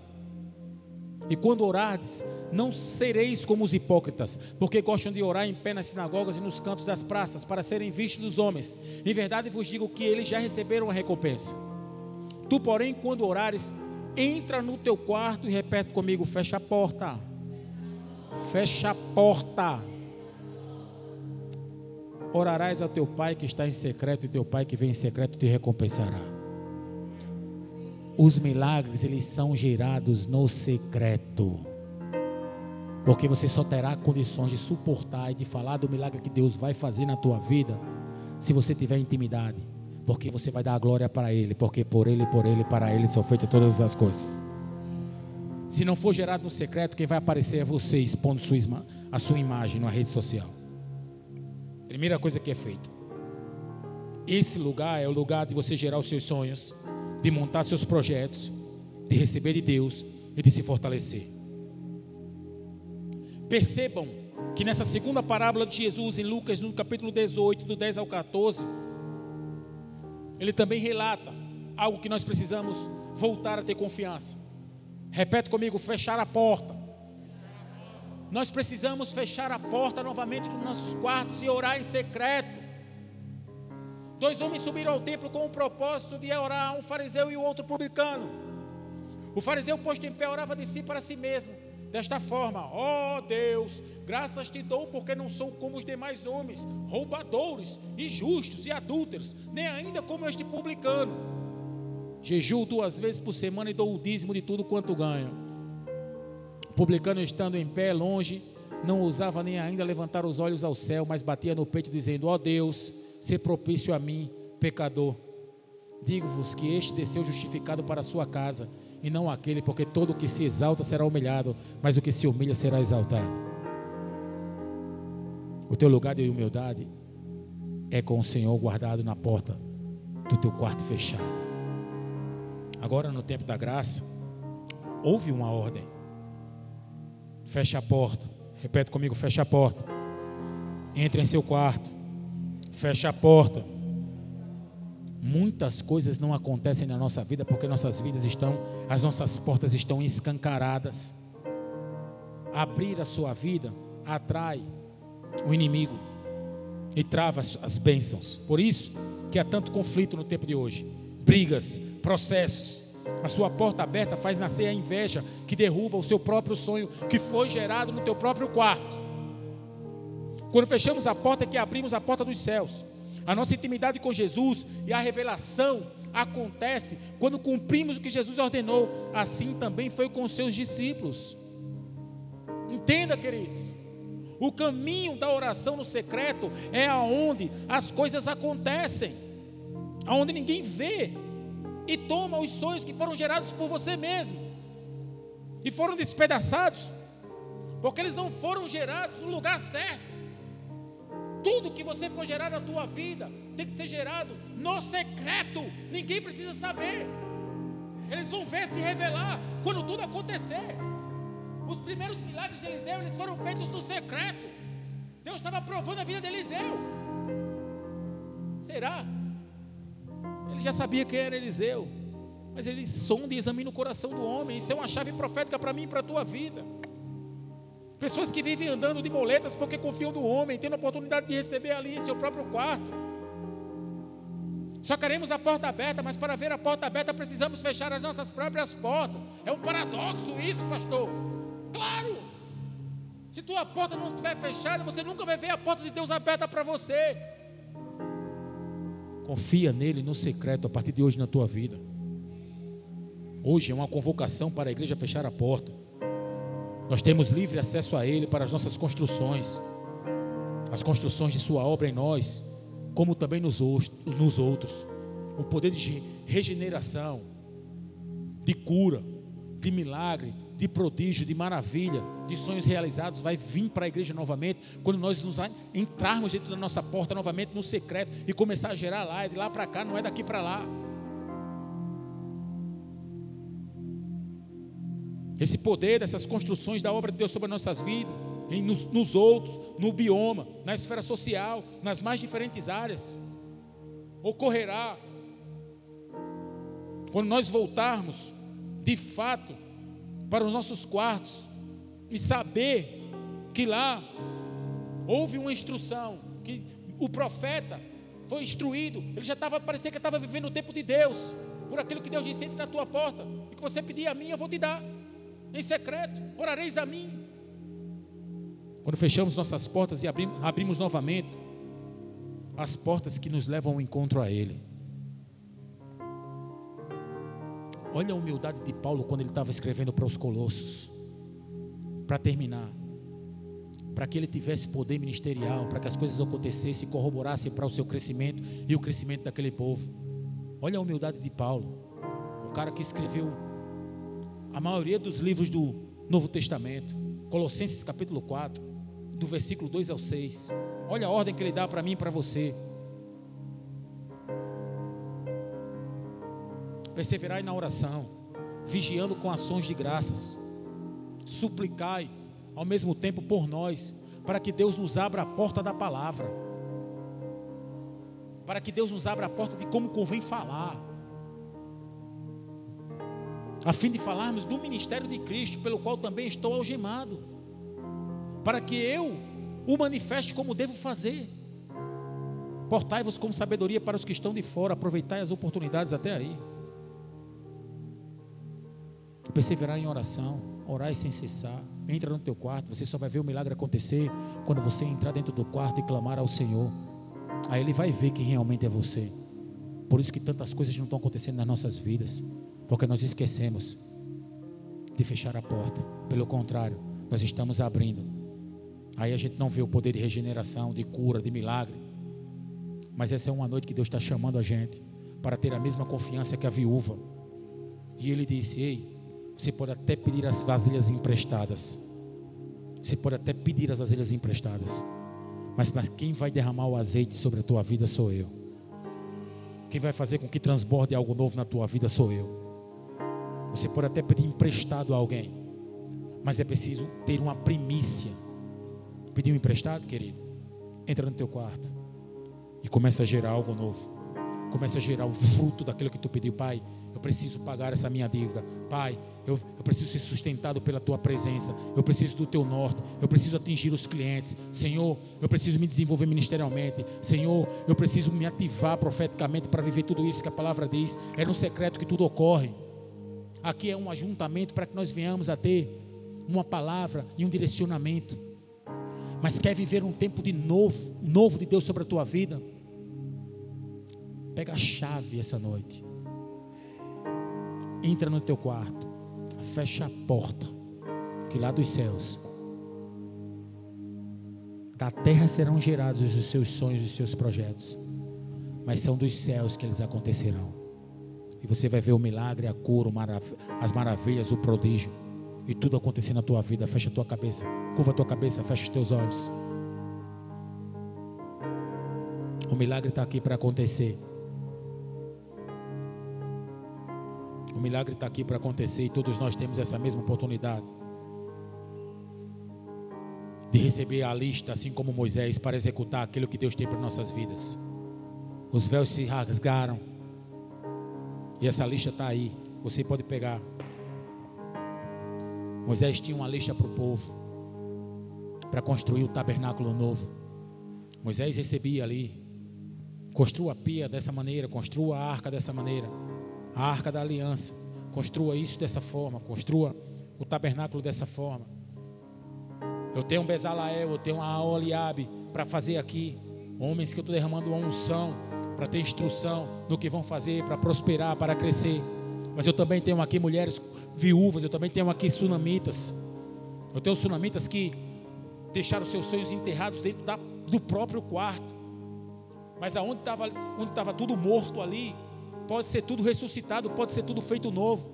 E quando orardes, não sereis como os hipócritas, porque gostam de orar em pé nas sinagogas e nos cantos das praças, para serem vistos dos homens. Em verdade vos digo que eles já receberam a recompensa. Tu, porém, quando orares, entra no teu quarto e repete comigo: fecha a porta. Fecha a porta. Orarás ao teu pai que está em secreto, e teu pai que vem em secreto te recompensará. Os milagres, eles são gerados no secreto. Porque você só terá condições de suportar e de falar do milagre que Deus vai fazer na tua vida se você tiver intimidade. Porque você vai dar a glória para Ele, porque por Ele, por Ele, para Ele são feitas todas as coisas. Se não for gerado no secreto, quem vai aparecer é você expondo a sua imagem na rede social. Primeira coisa que é feita. Esse lugar é o lugar de você gerar os seus sonhos, de montar seus projetos, de receber de Deus e de se fortalecer. Percebam que nessa segunda parábola de Jesus, em Lucas, no capítulo 18, do 10 ao 14, ele também relata algo que nós precisamos voltar a ter confiança. Repete comigo: fechar a porta. Nós precisamos fechar a porta novamente dos nossos quartos e orar em secreto. Dois homens subiram ao templo com o propósito de orar, um fariseu e o outro publicano. O fariseu, posto em pé, orava de si para si mesmo, desta forma: Ó oh Deus, graças te dou, porque não sou como os demais homens, roubadores, injustos e adúlteros, nem ainda como este publicano. Jejuo duas vezes por semana e dou o dízimo de tudo quanto ganho. O publicano, estando em pé, longe, não ousava nem ainda levantar os olhos ao céu, mas batia no peito, dizendo: Ó oh Deus, ser propício a mim, pecador. Digo-vos que este desceu justificado para a sua casa, e não aquele, porque todo o que se exalta será humilhado, mas o que se humilha será exaltado. O teu lugar de humildade é com o Senhor guardado na porta do teu quarto fechado. Agora, no tempo da graça, houve uma ordem. Feche a porta. Repete comigo: feche a porta. Entre em seu quarto fecha a porta. Muitas coisas não acontecem na nossa vida porque nossas vidas estão, as nossas portas estão escancaradas. Abrir a sua vida atrai o inimigo e trava as bênçãos. Por isso que há tanto conflito no tempo de hoje, brigas, processos. A sua porta aberta faz nascer a inveja que derruba o seu próprio sonho que foi gerado no teu próprio quarto. Quando fechamos a porta, é que abrimos a porta dos céus. A nossa intimidade com Jesus e a revelação acontece quando cumprimos o que Jesus ordenou. Assim também foi com os seus discípulos. Entenda, queridos. O caminho da oração no secreto é aonde as coisas acontecem, aonde ninguém vê e toma os sonhos que foram gerados por você mesmo e foram despedaçados, porque eles não foram gerados no lugar certo. Tudo que você for gerar na tua vida tem que ser gerado no secreto. Ninguém precisa saber. Eles vão ver se revelar quando tudo acontecer. Os primeiros milagres de Eliseu eles foram feitos no secreto. Deus estava provando a vida de Eliseu. Será? Ele já sabia quem era Eliseu, mas ele sonda e examina o coração do homem. Isso é uma chave profética para mim e para a tua vida. Pessoas que vivem andando de moletas porque confiam no homem, tendo a oportunidade de receber ali em seu próprio quarto. Só queremos a porta aberta, mas para ver a porta aberta precisamos fechar as nossas próprias portas. É um paradoxo isso, pastor. Claro! Se tua porta não estiver fechada, você nunca vai ver a porta de Deus aberta para você. Confia nele no secreto a partir de hoje na tua vida. Hoje é uma convocação para a igreja fechar a porta. Nós temos livre acesso a Ele para as nossas construções, as construções de Sua obra em nós, como também nos, outros. O poder de regeneração, de cura, de milagre, de prodígio, de maravilha, de sonhos realizados vai vir para a igreja novamente quando nós nos entrarmos dentro da nossa porta novamente no secreto e começar a gerar lá, é de lá para cá, não é daqui para lá. Esse poder dessas construções da obra de Deus sobre as nossas vidas, em, nos, nos outros, no bioma, na esfera social, nas mais diferentes áreas, ocorrerá quando nós voltarmos, de fato, para os nossos quartos e saber que lá houve uma instrução, que o profeta foi instruído, ele já estava, parecia que estava vivendo o tempo de Deus, por aquilo que Deus disse, entre na tua porta, e que você pedir a mim, eu vou te dar, em secreto, orareis a mim. Quando fechamos nossas portas e abrimos, abrimos novamente, as portas que nos levam ao encontro a Ele. Olha a humildade de Paulo quando ele estava escrevendo para os Colossos. Para terminar, para que ele tivesse poder ministerial, para que as coisas acontecessem e corroborassem para o seu crescimento e o crescimento daquele povo. Olha a humildade de Paulo, o cara que escreveu a maioria dos livros do Novo Testamento, Colossenses capítulo 4, do versículo 2 ao 6. Olha a ordem que ele dá para mim e para você. Perseverai na oração, vigiando com ações de graças. Suplicai ao mesmo tempo por nós, para que Deus nos abra a porta da palavra. Para que Deus nos abra a porta de como convém falar. A fim de falarmos do ministério de Cristo, pelo qual também estou algemado. Para que eu o manifeste como devo fazer. Portai-vos com sabedoria para os que estão de fora, aproveitai as oportunidades até aí. Perseverar em oração, orar sem cessar. Entra no teu quarto, você só vai ver o milagre acontecer quando você entrar dentro do quarto e clamar ao Senhor. Aí ele vai ver quem realmente é você. Por isso que tantas coisas não estão acontecendo nas nossas vidas, porque nós esquecemos de fechar a porta. Pelo contrário, nós estamos abrindo. Aí a gente não vê o poder de regeneração, de cura, de milagre. Mas essa é uma noite que Deus está chamando a gente para ter a mesma confiança que a viúva. E ele disse: Ei, você pode até pedir as vasilhas emprestadas. Você pode até pedir as vasilhas emprestadas. Mas, mas quem vai derramar o azeite sobre a tua vida sou eu. Quem vai fazer com que transborde algo novo na tua vida sou eu. Você pode até pedir emprestado a alguém. Mas é preciso ter uma primícia. Pedir um emprestado, querido? Entra no teu quarto. E começa a gerar algo novo. Começa a gerar o fruto daquilo que tu pediu, Pai. Eu preciso pagar essa minha dívida. Pai, eu, eu, preciso ser sustentado pela tua presença. Eu preciso do teu norte. Eu preciso atingir os clientes. Senhor, eu preciso me desenvolver ministerialmente. Senhor, eu preciso me ativar profeticamente para viver tudo isso que a palavra diz. É no secreto que tudo ocorre. Aqui é um ajuntamento para que nós venhamos a ter uma palavra e um direcionamento. Mas quer viver um tempo de novo, novo de Deus sobre a tua vida? Pega a chave essa noite entra no teu quarto, fecha a porta, que lá dos céus, da terra serão gerados os seus sonhos, os seus projetos, mas são dos céus que eles acontecerão. E você vai ver o milagre, a cura, as maravilhas, o prodígio, e tudo acontecer na tua vida. Fecha a tua cabeça, curva a tua cabeça, fecha os teus olhos. O milagre está aqui para acontecer. O milagre está aqui para acontecer e todos nós temos essa mesma oportunidade de receber a lista, assim como Moisés, para executar aquilo que Deus tem para nossas vidas. Os véus se rasgaram e essa lista está aí. Você pode pegar. Moisés tinha uma lista para o povo para construir o tabernáculo novo. Moisés recebia ali. Construa a pia dessa maneira, construa a arca dessa maneira a arca da aliança. Construa isso dessa forma, construa o tabernáculo dessa forma. Eu tenho um Bezalael, eu tenho uma Oliabe para fazer aqui. Homens que eu estou derramando uma unção para ter instrução no que vão fazer, para prosperar, para crescer. Mas eu também tenho aqui mulheres viúvas, eu também tenho aqui sunamitas. Eu tenho sunamitas que deixaram seus sonhos enterrados dentro da, do próprio quarto. Mas aonde estava onde estava tudo morto ali, Pode ser tudo ressuscitado, pode ser tudo feito novo.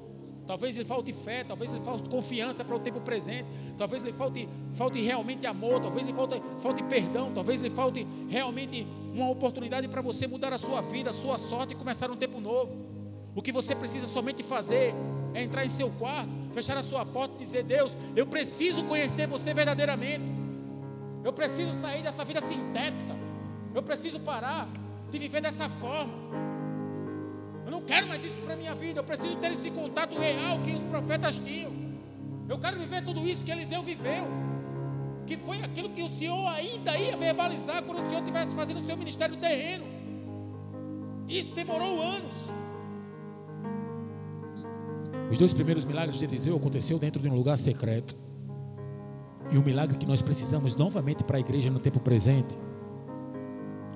Talvez lhe falte fé, talvez lhe falte confiança para o tempo presente, talvez lhe falte, falte realmente amor, talvez lhe falte, falte perdão, talvez lhe falte realmente uma oportunidade para você mudar a sua vida, a sua sorte e começar um tempo novo. O que você precisa somente fazer é entrar em seu quarto, fechar a sua porta e dizer: Deus, eu preciso conhecer você verdadeiramente. Eu preciso sair dessa vida sintética. Eu preciso parar de viver dessa forma. Eu não quero mais isso para minha vida. Eu preciso ter esse contato real que os profetas tinham. Eu quero viver tudo isso que Eliseu viveu. Que foi aquilo que o Senhor ainda ia verbalizar quando o Senhor estivesse fazendo o seu ministério terreno. Isso demorou anos. Os dois primeiros milagres de Eliseu aconteceu dentro de um lugar secreto. E o milagre que nós precisamos novamente para a igreja no tempo presente,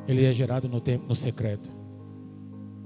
ele é gerado no tempo no secreto.